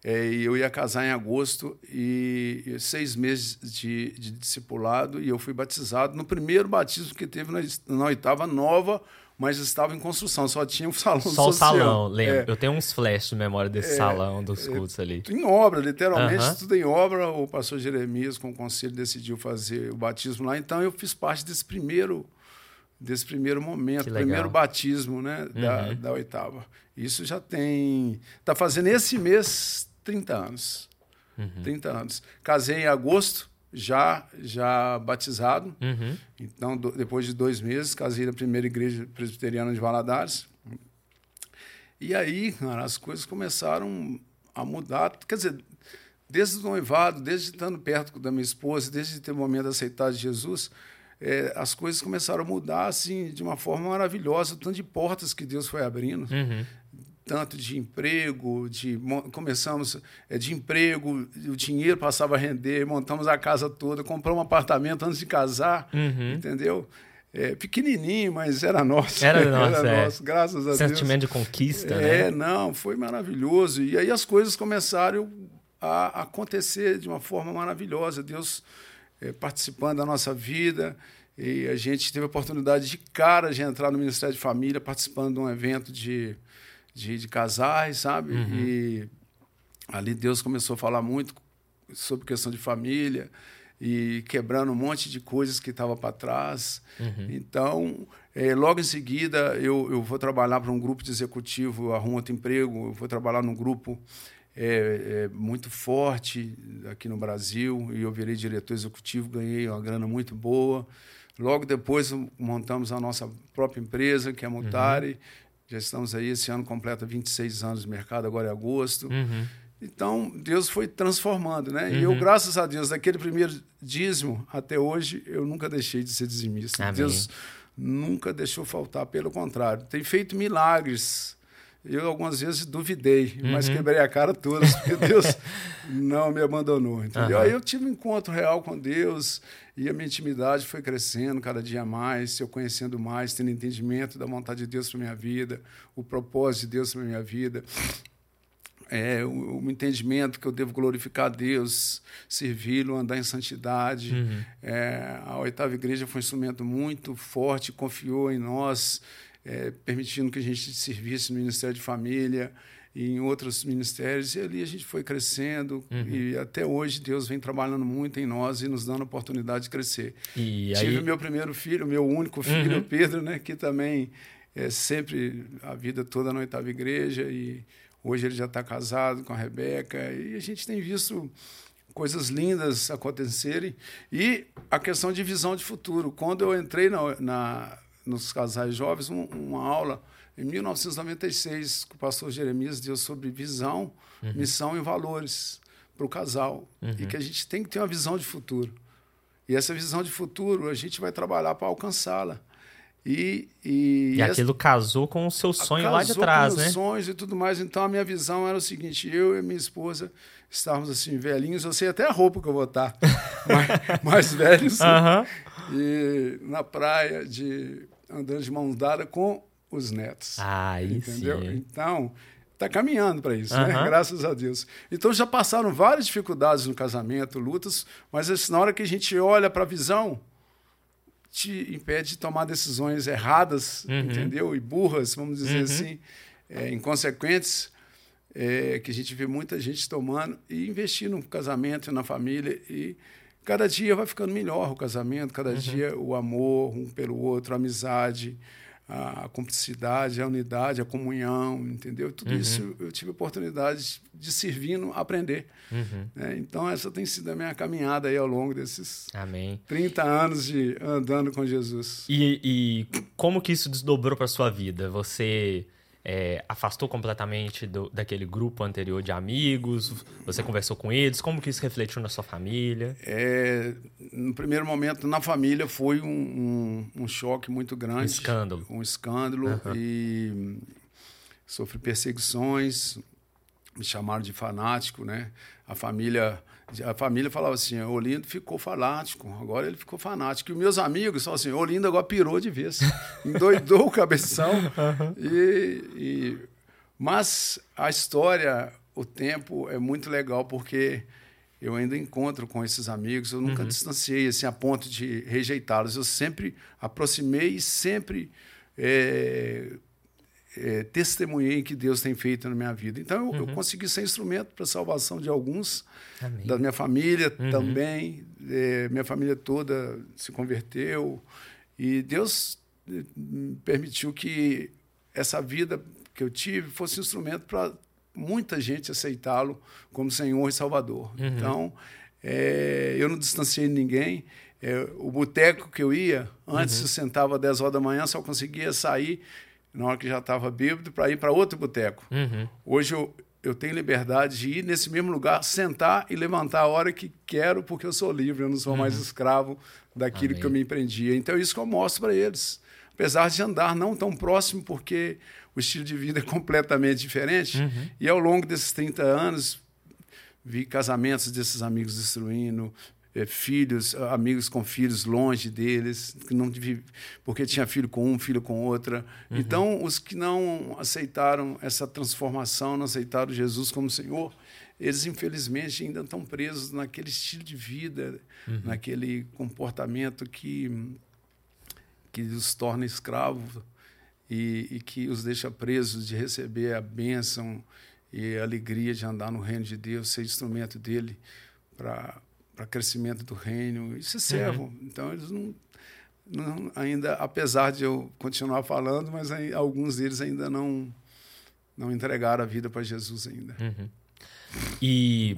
é, e eu ia casar em agosto e, e seis meses de, de discipulado e eu fui batizado no primeiro batismo que teve na, na oitava nova mas estava em construção, só tinha um (laughs) salão só social. O salão, lembro. É. Eu tenho uns flashes de memória desse é, salão dos é, cultos ali. Em obra, literalmente, uh -huh. tudo em obra. O pastor Jeremias, com o conselho, decidiu fazer o batismo lá. Então, eu fiz parte desse primeiro, desse primeiro momento, primeiro batismo né, da, uhum. da oitava. Isso já tem... Está fazendo esse mês 30 anos. Uhum. 30 anos. Casei em agosto já já batizado. Uhum. Então, do, depois de dois meses, casei na primeira igreja presbiteriana de Valadares. E aí, cara, as coisas começaram a mudar. Quer dizer, desde o noivado, desde estando perto da minha esposa, desde ter o momento de Jesus, é, as coisas começaram a mudar assim de uma forma maravilhosa, tanto de portas que Deus foi abrindo, Uhum. Tanto de emprego, de começamos é, de emprego, o dinheiro passava a render, montamos a casa toda, compramos um apartamento antes de casar, Uhum. entendeu? É, pequenininho, mas era nosso. Era (laughs) nosso, era é. nosso graças a Deus. Sentimento de conquista, É, né? não, foi maravilhoso. E aí as coisas começaram a acontecer de uma forma maravilhosa. Deus eh, participando da nossa vida. E a gente teve a oportunidade de cara de entrar no Ministério de Família, participando de um evento de, de, de casais, sabe? E ali Deus começou a falar muito sobre questão de família e quebrando um monte de coisas que estava para trás. Então, eh, logo em seguida, eu, eu vou trabalhar para um grupo de executivo, arrumo outro emprego, eu vou trabalhar num grupo eh, eh, muito forte aqui no Brasil e eu virei diretor executivo, ganhei uma grana muito boa. Logo depois, montamos a nossa própria empresa, que é a Mutari. Já estamos aí, esse ano completa 26 anos de mercado, agora é agosto. Uhum. Então, Deus foi transformando, né? E eu, graças a Deus, daquele primeiro dízimo até hoje, eu nunca deixei de ser dizimista. Amém. Deus nunca deixou faltar, pelo contrário. Tem feito milagres. Eu, algumas vezes, duvidei, mas quebrei a cara todas, porque (laughs) Deus não me abandonou, entendeu? Aham. Aí eu tive um encontro real com Deus e a minha intimidade foi crescendo cada dia mais, eu conhecendo mais, tendo entendimento da vontade de Deus para minha vida, o propósito de Deus para minha vida é, o, o entendimento que eu devo glorificar a Deus, servi-lo, andar em santidade. É, a oitava igreja foi um instrumento muito forte, confiou em nós, é, permitindo que a gente servisse no Ministério de Família e em outros ministérios. E ali a gente foi crescendo e até hoje Deus vem trabalhando muito em nós e nos dando a oportunidade de crescer. E Tive aí, meu primeiro filho, meu único filho, Uhum. Pedro, né, que também é sempre a vida toda na oitava igreja e hoje ele já está casado com a Rebeca e a gente tem visto coisas lindas acontecerem e a questão de visão de futuro. Quando eu entrei na, na- nos casais jovens, um- uma aula em 1996 que o pastor Jeremias deu sobre visão, missão e valores para o casal e que a gente tem que ter uma visão de futuro. E essa visão de futuro a gente vai trabalhar para alcançá-la. E, e, e essa- aquilo casou com o seu sonho lá de trás, com né? sonhos e tudo mais. Então a minha visão era o seguinte: eu e minha esposa estávamos assim velhinhos. Eu sei até a roupa que eu vou estar, mais, (laughs) mais velhos. Aham. E na praia de andando de mão dada com os netos. Aí entendeu? sim. Então está caminhando para isso, né? Graças a Deus. Então já passaram várias dificuldades no casamento, lutas, mas assim, na hora que a gente olha para a visão te impede de tomar decisões erradas, Uhum. entendeu? E burras, vamos dizer Uhum. assim, é, inconsequentes, é, que a gente vê muita gente tomando e investir no casamento e na família e cada dia vai ficando melhor o casamento, cada Uhum. dia o amor um pelo outro, a amizade, a cumplicidade, a unidade, a comunhão, entendeu? Tudo Uhum. isso eu tive oportunidade de servindo, aprender. Uhum. né? Então essa tem sido a minha caminhada aí ao longo desses Amém. 30 anos de andando com Jesus. E, e como que isso desdobrou para sua vida? Você é, afastou completamente do- daquele grupo anterior de amigos? Você conversou com eles? Como que isso refletiu na sua família? É, no primeiro momento, na família, foi um, um, um choque muito grande. Um escândalo. Um escândalo. Aham. E sofri perseguições, me chamaram de fanático, né? A família, a família falava assim, o Olindo ficou fanático, agora ele ficou fanático. E os meus amigos falavam assim, o Olindo agora pirou de vez, (laughs) endoidou o cabeção. E, e- mas a história, o tempo é muito legal porque eu ainda encontro com esses amigos, eu nunca distanciei assim a ponto de rejeitá-los, eu sempre aproximei e sempre é, é, testemunhei que Deus tem feito na minha vida. Então eu, eu consegui ser instrumento para a salvação de alguns, Amém. da minha família também, é, minha família toda se converteu e Deus eh, permitiu que essa vida que eu tive fosse instrumento para muita gente aceitá-lo como Senhor e Salvador. Então é, eu não distanciei ninguém. É, o boteco que eu ia, antes eu sentava às 10 horas da manhã, só conseguia sair na hora que já estava bêbado para ir para outro boteco. Uhum. Hoje eu, eu tenho liberdade de ir nesse mesmo lugar, sentar e levantar a hora que quero, porque eu sou livre, eu não sou uhum. mais escravo daquilo Amém. que eu me empreendia. Então, é isso que eu mostro para eles. Apesar de andar não tão próximo, porque o estilo de vida é completamente diferente. Uhum. E ao longo desses 30 anos, vi casamentos desses amigos destruindo, é, filhos, amigos com filhos longe deles, que não porque tinha filho com um, filho com outra. Uhum. Então, os que não aceitaram essa transformação, não aceitaram Jesus como Senhor, eles infelizmente ainda estão presos naquele estilo de vida, uhum. naquele comportamento que que os torna escravos e, e que os deixa presos de receber a bênção e a alegria de andar no reino de Deus, ser instrumento dele para para crescimento do reino. Isso é servo. Uhum. Então, eles não, não, ainda, apesar de eu continuar falando, mas aí, alguns deles ainda não, não entregaram a vida para Jesus ainda. Uhum. E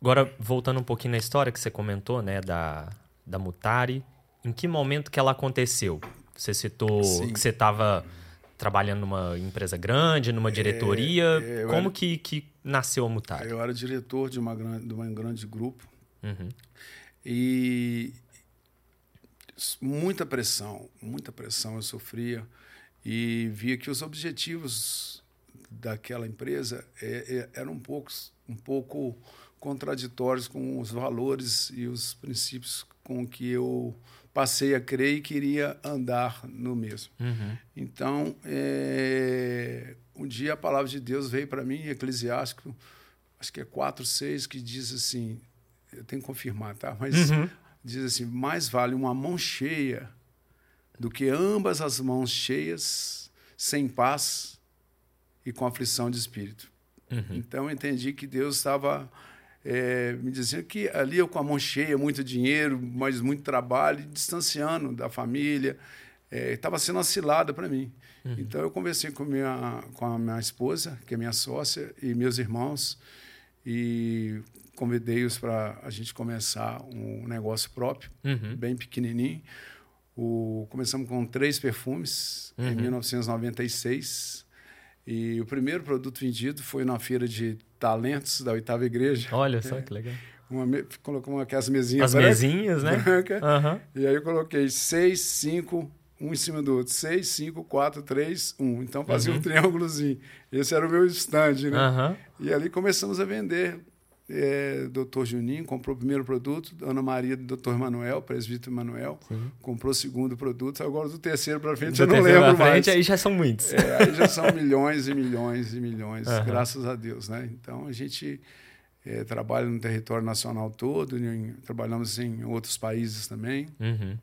agora, voltando um pouquinho na história que você comentou, né, da, da Mutari, em que momento que ela aconteceu? Você citou Sim. que você estava trabalhando numa empresa grande, numa diretoria. É, é, Como era, que, que nasceu a Mutari? Eu era diretor de, uma, de um grande grupo Uhum. E muita pressão, muita pressão eu sofria e via que os objetivos daquela empresa é, é, eram um pouco, um pouco contraditórios com os valores e os princípios com que eu passei a crer e queria andar no mesmo. Uhum. Então, é, um dia a palavra de Deus veio para mim, Eclesiástico, acho que é 4, 6, que diz assim: eu tenho que confirmar, tá? Mas uhum. diz assim: mais vale uma mão cheia do que ambas as mãos cheias, sem paz e com aflição de espírito. Uhum. Então eu entendi que Deus estava é, me dizendo que ali eu com a mão cheia, muito dinheiro, mas muito trabalho, distanciando da família, estava é, sendo assilada para mim. Uhum. Então eu conversei com, minha, com a minha esposa, que é minha sócia, e meus irmãos, e convidei-os para a gente começar um negócio próprio, uhum. bem pequenininho. O, começamos com três perfumes uhum. em 1996. E o primeiro produto vendido foi na feira de talentos da oitava igreja. Olha (laughs) só que legal. Uma, colocou uma, aquelas mesinhas. As mesinhas, né? (laughs) Branca, uhum. E aí eu coloquei seis, cinco, um em cima do outro. Seis, cinco, quatro, três, um. Então fazia uhum. um triângulozinho. Esse era o meu stand, né? E ali começamos a vender é, doutor Juninho comprou o primeiro produto, Ana Maria do doutor Manuel, presbítero Manuel, Sim. comprou o segundo produto, agora do terceiro para frente do eu não lembro mais. Aí já são muitos. É, aí já são milhões e milhões e milhões, uhum. graças a Deus. Né? Então a gente é, trabalha no território nacional todo, em, trabalhamos em outros países também. Uhum.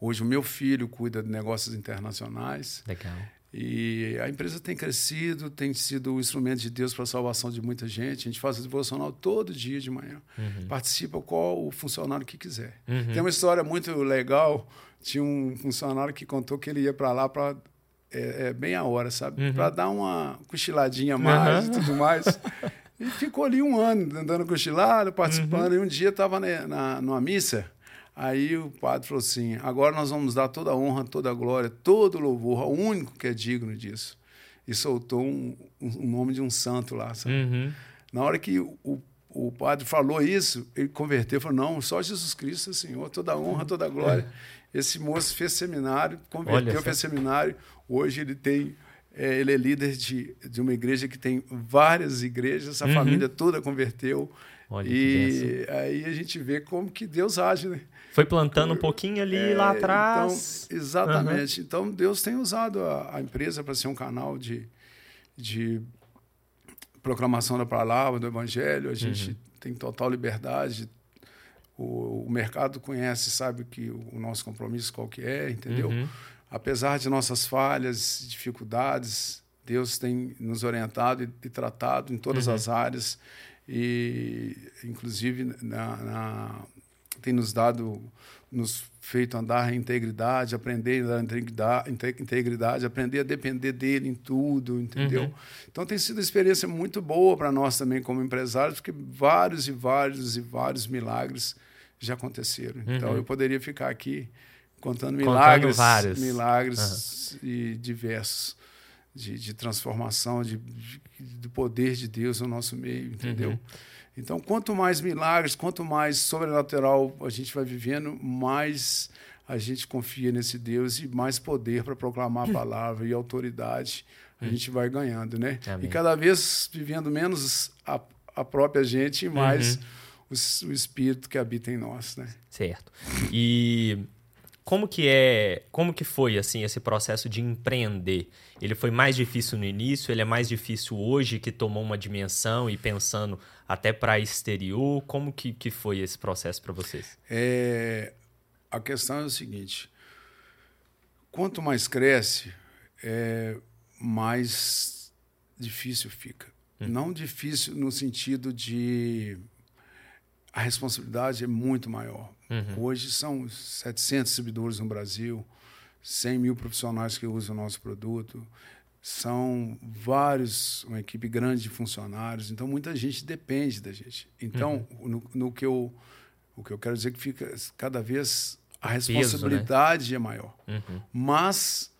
Hoje o meu filho cuida de negócios internacionais. Legal. E a empresa tem crescido, tem sido um instrumento de Deus para a salvação de muita gente. A gente faz o devocional todo dia de manhã. Uhum. Participa qual o funcionário que quiser. Uhum. Tem uma história muito legal. Tinha um funcionário que contou que ele ia para lá para é, é, bem a hora, sabe? Uhum. Para dar uma cochiladinha mais e tudo mais. e ficou ali um ano andando cochilado, participando. Uhum. E um dia estava na, numa missa. Aí o padre falou assim: agora nós vamos dar toda a honra, toda a glória, todo o louvor ao único que é digno disso. E soltou um, um nome de um santo lá. Uhum. Na hora que o, o padre falou isso, ele converteu, falou: não, só Jesus Cristo é Senhor, toda a honra, toda a glória. É. Esse moço fez seminário, converteu, fez seminário. Hoje ele tem. É, ele é líder de, de uma igreja que tem várias igrejas, a uhum. família toda converteu. Olha e aí a gente vê como que Deus age, né? Foi plantando um pouquinho ali é, lá atrás. Então, exatamente. Uhum. Então, Deus tem usado a, a empresa para ser um canal de, de proclamação da palavra, do evangelho. A gente uhum. tem total liberdade. O, o, mercado conhece, sabe que o, o, nosso compromisso qual que é, entendeu? Uhum. Apesar de nossas falhas, dificuldades, Deus tem nos orientado e, e tratado em todas uhum. as áreas e inclusive na, na tem nos dado, nos feito andar em integridade, aprender a integridade, integridade, aprender a depender dele em tudo, entendeu? Uhum. Então tem sido uma experiência muito boa para nós também como empresários, porque vários e vários e vários milagres já aconteceram. Então, uhum. Então eu poderia ficar aqui contando milagres, contando milagres uhum. e diversos de, de transformação, de, de, do poder de Deus no nosso meio, entendeu? Então, quanto mais milagres, quanto mais sobrenatural a gente vai vivendo, mais a gente confia nesse Deus e mais poder para proclamar a (laughs) palavra e autoridade a hum. gente vai ganhando, né? Amém. E cada vez vivendo menos a, a própria gente e mais uhum. o, o, Espírito que habita em nós, né? Certo. E como que é, como que foi assim esse processo de empreender? Ele foi mais difícil no início, ele é mais difícil hoje que tomou uma dimensão e pensando até para exterior, como que, que foi esse processo para vocês? É, a questão é o seguinte: quanto mais cresce, é, mais difícil fica. Hum. Não difícil no sentido de a responsabilidade é muito maior. Uhum. Hoje são 700 servidores no Brasil, 100 mil profissionais que usam o nosso produto, são vários, uma equipe grande de funcionários, então muita gente depende da gente. Então, uhum. no, no, que eu, o que eu quero dizer é que fica cada vez a responsabilidade Peso, né? é maior. Uhum. Mas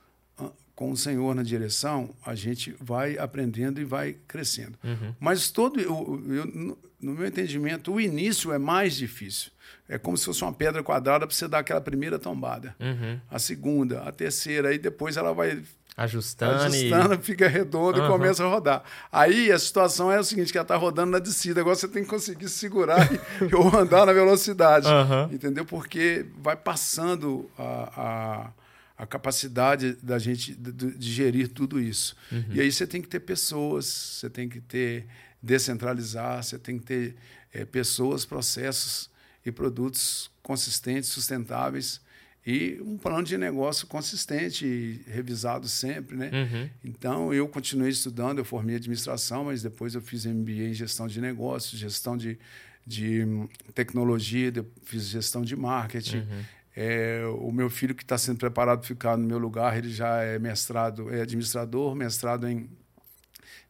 com o Senhor na direção, a gente vai aprendendo e vai crescendo. Uhum. Mas todo, eu, eu, no meu entendimento, o início é mais difícil. É como se fosse uma pedra quadrada para você dar aquela primeira tombada. Uhum. A segunda, a terceira, aí depois ela vai ajustando, ajustando e... fica redondo uhum. e começa a rodar. Aí a situação é o seguinte, que ela está rodando na descida, agora você tem que conseguir segurar e, (laughs) ou andar na velocidade, uhum. entendeu? Porque vai passando a, a a capacidade da gente de, de gerir tudo isso. Uhum. E aí você tem que ter pessoas, você tem que ter descentralizar, você tem que ter é, pessoas, processos e produtos consistentes, sustentáveis e um plano de negócio consistente e revisado sempre, né? Uhum. Então eu continuei estudando, eu formei administração, mas depois eu fiz MBA em gestão de negócios, gestão de, de tecnologia, fiz gestão de marketing. Uhum. É, o meu filho que está sendo preparado para ficar no meu lugar, ele já é mestrado, é administrador, mestrado em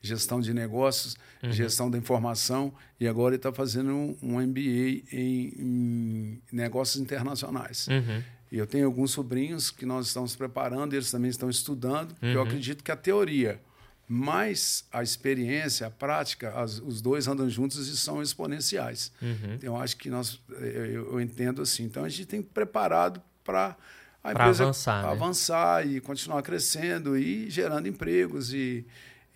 gestão de negócios, uhum. gestão da informação, e agora ele está fazendo um, um MBA em, em, negócios internacionais. Uhum. E eu tenho alguns sobrinhos que nós estamos preparando, eles também estão estudando. Uhum. Eu acredito que a teoria mas a experiência, a prática, as, os dois andam juntos e são exponenciais. Uhum. Então, eu acho que nós, eu, eu, entendo assim. Então, a gente tem preparado para a empresa avançar, né? avançar e continuar crescendo e gerando empregos e,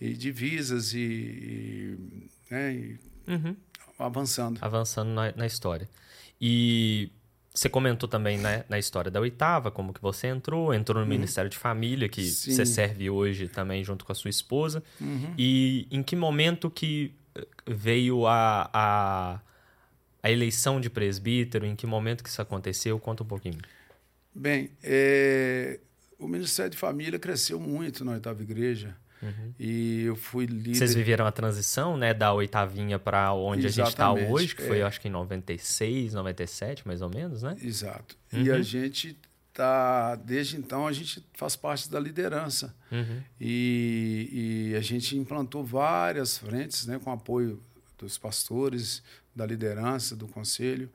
e divisas e, e, né, e uhum. avançando. Avançando na, na história. E você comentou também né, na história da oitava, como que você entrou, entrou no uhum. Ministério de Família, que Sim. você serve hoje também junto com a sua esposa. Uhum. E em que momento que eh, veio a, a, a, eleição de presbítero? Em que momento que isso aconteceu? Conta um pouquinho. Bem, é, o Ministério de Família cresceu muito na oitava igreja. Uhum. E eu fui líder. Vocês viveram a transição, né, da oitavinha para onde Exatamente. a gente está hoje, que foi, é. acho que em 96, 97, mais ou menos, né? Exato. Uhum. E a gente tá desde então a gente faz parte da liderança uhum. e, e, a gente implantou várias frentes né com apoio dos pastores da liderança do conselho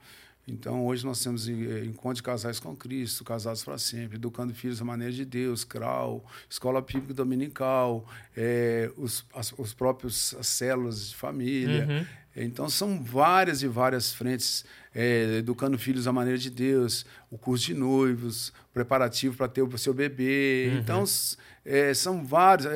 então, hoje nós temos eh, encontro de casais com Cristo, casados para sempre, educando filhos da maneira de Deus, CRAU, escola bíblica dominical, é, os, as, os próprios as células de família. Uhum. Então, são várias e várias frentes, é, educando filhos da maneira de Deus, o curso de noivos, preparativo para ter o seu bebê. Uhum. Então, é, são vários,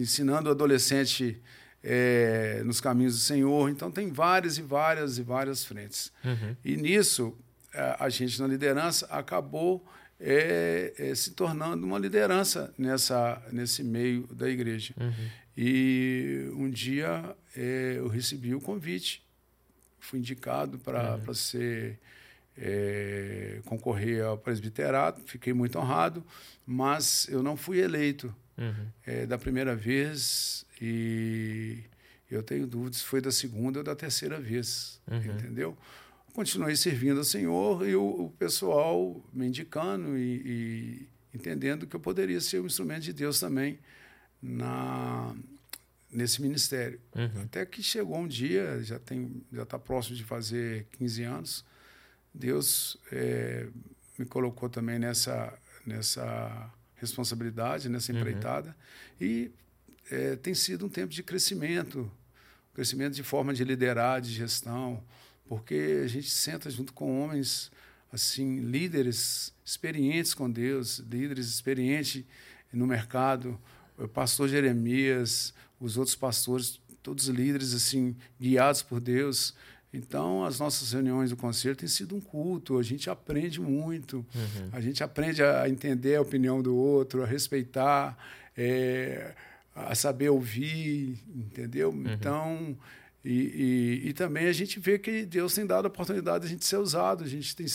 ensinando o adolescente é, nos caminhos do Senhor. Então, tem várias e várias e várias frentes. Uhum. E nisso, a, gente na liderança acabou é, é, se tornando uma liderança nessa, nesse meio da igreja. Uhum. E um dia eu recebi o convite, fui indicado para uhum. ser concorrer ao presbiterato, fiquei muito honrado, mas eu não fui eleito. Uhum. É, da primeira vez e eu tenho dúvidas se foi da segunda ou da terceira vez, uhum. entendeu? Continuei servindo ao Senhor e o, o pessoal me indicando e, e, entendendo que eu poderia ser um instrumento de Deus também na nesse ministério. Uhum. Até que chegou um dia, já tem já está próximo de fazer 15 anos, Deus é, me colocou também nessa nessa responsabilidade nessa uhum. empreitada. Uhum. E é, tem sido um tempo de crescimento crescimento de forma de liderar, de gestão, porque a gente senta junto com homens assim líderes experientes com Deus, líderes experientes no mercado, o pastor Jeremias, os outros pastores, todos líderes assim guiados por Deus. Então, as nossas reuniões do conselho têm sido um culto, a gente aprende muito, uhum. a gente aprende a entender a opinião do outro, a respeitar, é, a saber ouvir, entendeu? Uhum. Então, e, e, e, também a gente vê que Deus tem dado a oportunidade de a gente ser usado, a gente tem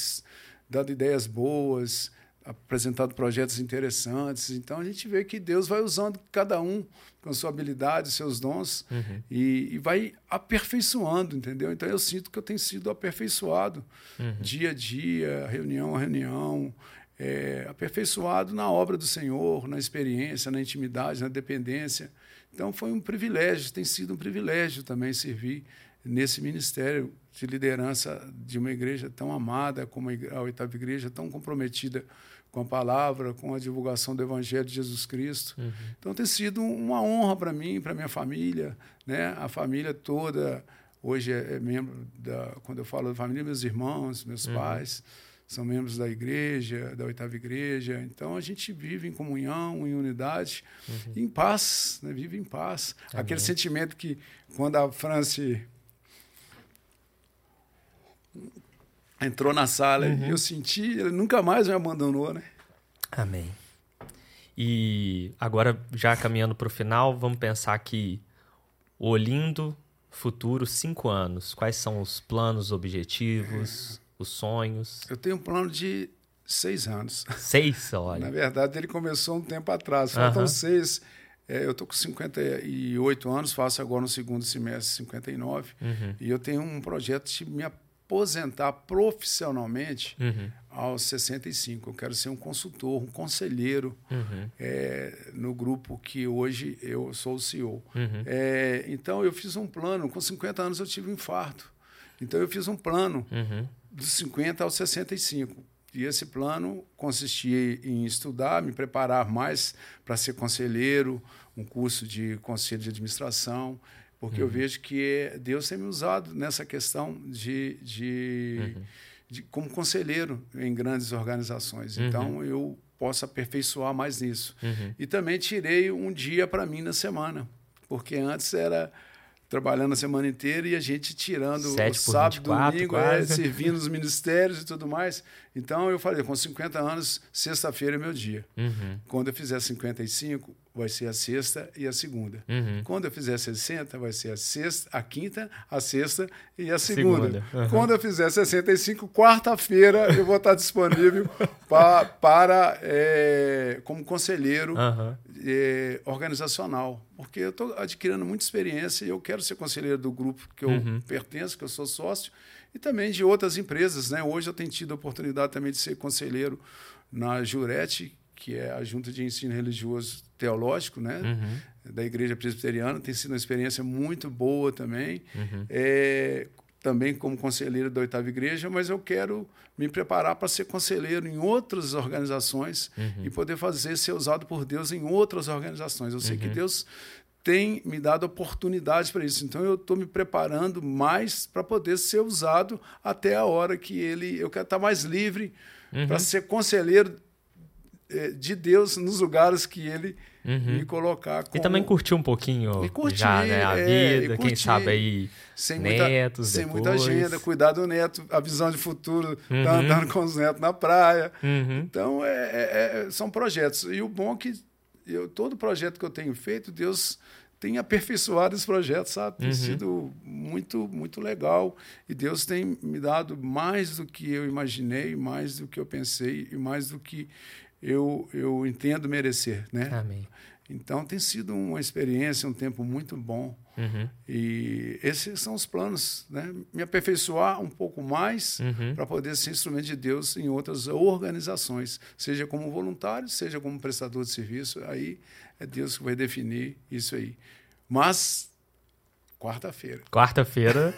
dado ideias boas, apresentado projetos interessantes. Então a gente vê que Deus vai usando cada um com sua habilidade, seus dons uhum. e, e, vai aperfeiçoando, entendeu? Então eu sinto que eu tenho sido aperfeiçoado uhum. dia a dia, reunião a reunião, é, aperfeiçoado na obra do Senhor, na experiência, na intimidade, na dependência. Então foi um privilégio, tem sido um privilégio também servir nesse ministério de liderança de uma igreja tão amada como a oitava igreja, tão comprometida com a palavra, com a divulgação do Evangelho de Jesus Cristo. Uhum. Então tem sido uma honra para mim, para minha família, né? A família toda hoje é, é, membro da, quando eu falo da família, meus irmãos, meus uhum. pais são membros da igreja, da oitava igreja. Então a gente vive em comunhão, em unidade, uhum. em paz, né? vive em paz. Amém. Aquele sentimento que quando a França entrou na sala uhum. eu senti, ele nunca mais me abandonou, né? Amém. E agora, já caminhando para o final, vamos pensar que o Olindo futuro, cinco anos. Quais são os planos, objetivos? Os sonhos? Eu tenho um plano de seis anos. Seis, (laughs) olha. Na verdade, ele começou um tempo atrás. Faltam seis. É, eu estou com 58 anos, faço agora no segundo semestre 59. Uhum. E eu tenho um projeto de me aposentar profissionalmente uhum. aos 65. Eu quero ser um consultor, um conselheiro uhum. é, no grupo que hoje eu sou o CEO. Uhum. É, então, eu fiz um plano. Com 50 anos, eu tive um infarto. Então, eu fiz um plano uhum dos 50 aos 65. E esse plano consistia em estudar, me preparar mais para ser conselheiro, um curso de conselho de administração, porque uhum. eu vejo que Deus tem me usado nessa questão de, de, uhum. de como conselheiro em grandes organizações. Uhum. Então eu posso aperfeiçoar mais nisso. Uhum. E também tirei um dia para mim na semana, porque antes era trabalhando a semana inteira e a gente tirando o sábado, 24, domingo, é, servindo os (laughs) ministérios e tudo mais. Então eu falei, com 50 anos, sexta-feira é meu dia. Uhum. Quando eu fizer 55, vai ser a sexta e a segunda. Uhum. Quando eu fizer 60, vai ser a sexta, a quinta, a sexta e a segunda. segunda. Uhum. Quando eu fizer 65, quarta-feira eu vou estar disponível pra, para é, como conselheiro é, organizacional, porque eu estou adquirindo muita experiência e eu quero ser conselheiro do grupo que eu uhum. pertenço, que eu sou sócio, e também de outras empresas. Né? Hoje eu tenho tido a oportunidade também de ser conselheiro na Jurete, que é a Junta de Ensino Religioso Teológico, né? Uhum. da Igreja Presbiteriana. Tem sido uma experiência muito boa também. Uhum. É, também como conselheiro da Oitava Igreja, mas eu quero me preparar para ser conselheiro em outras organizações uhum. e poder fazer ser usado por Deus em outras organizações. Eu sei que uhum. Deus tem me dado oportunidades para isso. Então eu estou me preparando mais para poder ser usado até a hora que ele. Eu quero estar mais livre uhum. para ser conselheiro de Deus nos lugares que ele uhum. me colocar. Como... E também curtir um pouquinho curtir, já, né, a é, vida, quem sabe aí sem netos Sem muita agenda, cuidar do neto, a visão de futuro, uhum. tá andando com os netos na praia. Uhum. Então, é, é, é, são projetos. E o bom é que eu, todo projeto que eu tenho feito, Deus tem aperfeiçoado esse projeto, sabe? Tem uhum. sido muito, muito legal. E Deus tem me dado mais do que eu imaginei, mais do que eu pensei e mais do que eu, eu entendo merecer, né? Amém. Então tem sido uma experiência, um tempo muito bom. Uhum. E esses são os planos, né? Me aperfeiçoar um pouco mais uhum. para poder ser instrumento de Deus em outras organizações, seja como voluntário, seja como prestador de serviço. Aí é Deus que vai definir isso aí. Mas quarta-feira. Quarta-feira.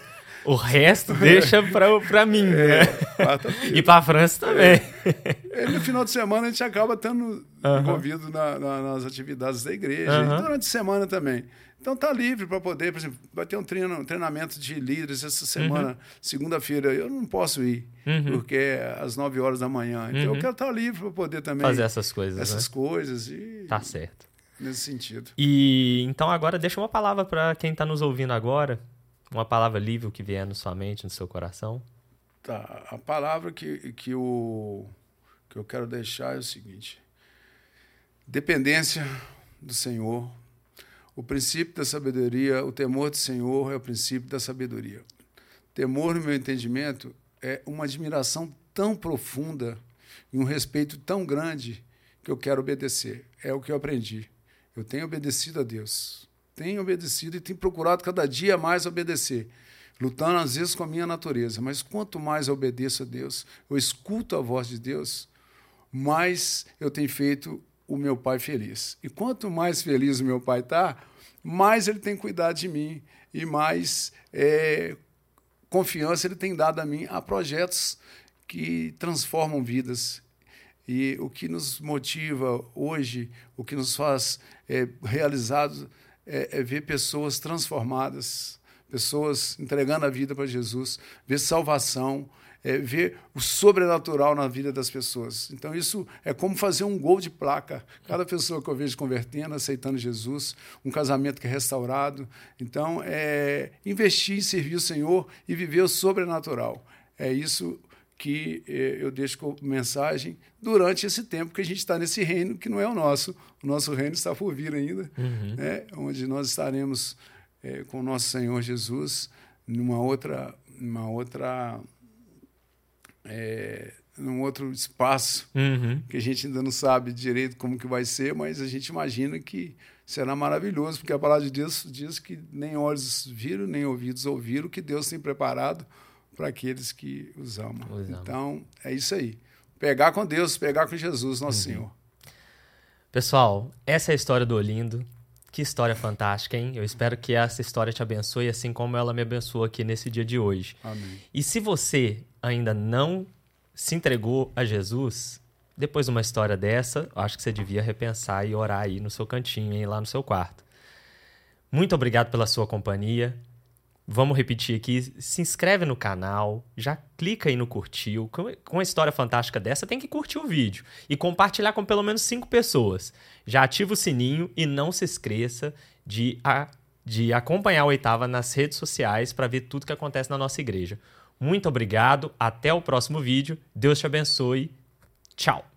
O resto deixa para mim, é, né? E para a França também. É. E no final de semana a gente acaba estando uhum. envolvido na, na, nas atividades da igreja. Uhum. E durante a semana também. Então tá livre para poder, por exemplo, vai ter um, treino, um treinamento de líderes essa semana, uhum. segunda-feira. Eu não posso ir, uhum. porque é às 9 horas da manhã. Então uhum. eu quero estar tá livre para poder também fazer essas coisas. Essas né? coisas. E, tá certo. Nesse sentido. E então agora deixa uma palavra para quem está nos ouvindo agora. Uma palavra livre que vier na sua mente, no seu coração. Tá. A palavra que, que, o, que eu quero deixar é o seguinte: dependência do Senhor o princípio da sabedoria, o temor do Senhor é o princípio da sabedoria. Temor, no meu entendimento, é uma admiração tão profunda e um respeito tão grande que eu quero obedecer. É o que eu aprendi. Eu tenho obedecido a Deus. Tenho obedecido e tenho procurado cada dia mais obedecer, lutando às vezes com a minha natureza. Mas quanto mais eu obedeço a Deus, eu escuto a voz de Deus, mais eu tenho feito o meu pai feliz. E quanto mais feliz o meu pai está, mais ele tem cuidado de mim e mais é, confiança ele tem dado a mim a projetos que transformam vidas. E o que nos motiva hoje, o que nos faz é, realizados, é, é ver pessoas transformadas, pessoas entregando a vida para Jesus, ver salvação, é, ver o sobrenatural na vida das pessoas. Então, isso é como fazer um gol de placa. Cada pessoa que eu vejo convertendo, aceitando Jesus, um casamento que é restaurado. Então, é investir em servir o Senhor e viver o sobrenatural. É isso que é, eu deixo como mensagem durante esse tempo que a gente está nesse reino que não é o nosso. O nosso reino está por vir ainda, uhum. né? onde nós estaremos é, com o nosso Senhor Jesus numa outra, numa outra é, num outro espaço uhum. que a gente ainda não sabe direito como que vai ser, mas a gente imagina que será maravilhoso, porque a palavra de Deus diz que nem olhos viram, nem ouvidos ouviram, que Deus tem preparado para aqueles que os amam. Os então, é isso aí. Pegar com Deus, pegar com Jesus, nosso uhum. Senhor. Pessoal, essa é a história do Olindo. Que história fantástica, hein? Eu espero que essa história te abençoe, assim como ela me abençoou aqui nesse dia de hoje. Amém. E se você ainda não se entregou a Jesus, depois de uma história dessa, acho que você devia repensar e orar aí no seu cantinho, hein, lá no seu quarto. Muito obrigado pela sua companhia. Vamos repetir aqui, se inscreve no canal, já clica aí no curtiu. Com uma história fantástica dessa, tem que curtir o vídeo e compartilhar com pelo menos cinco pessoas. Já ativa o sininho e não se esqueça de, a, de acompanhar a Oitava nas redes sociais para ver tudo que acontece na nossa igreja. Muito obrigado, até o próximo vídeo. Deus te abençoe. Tchau!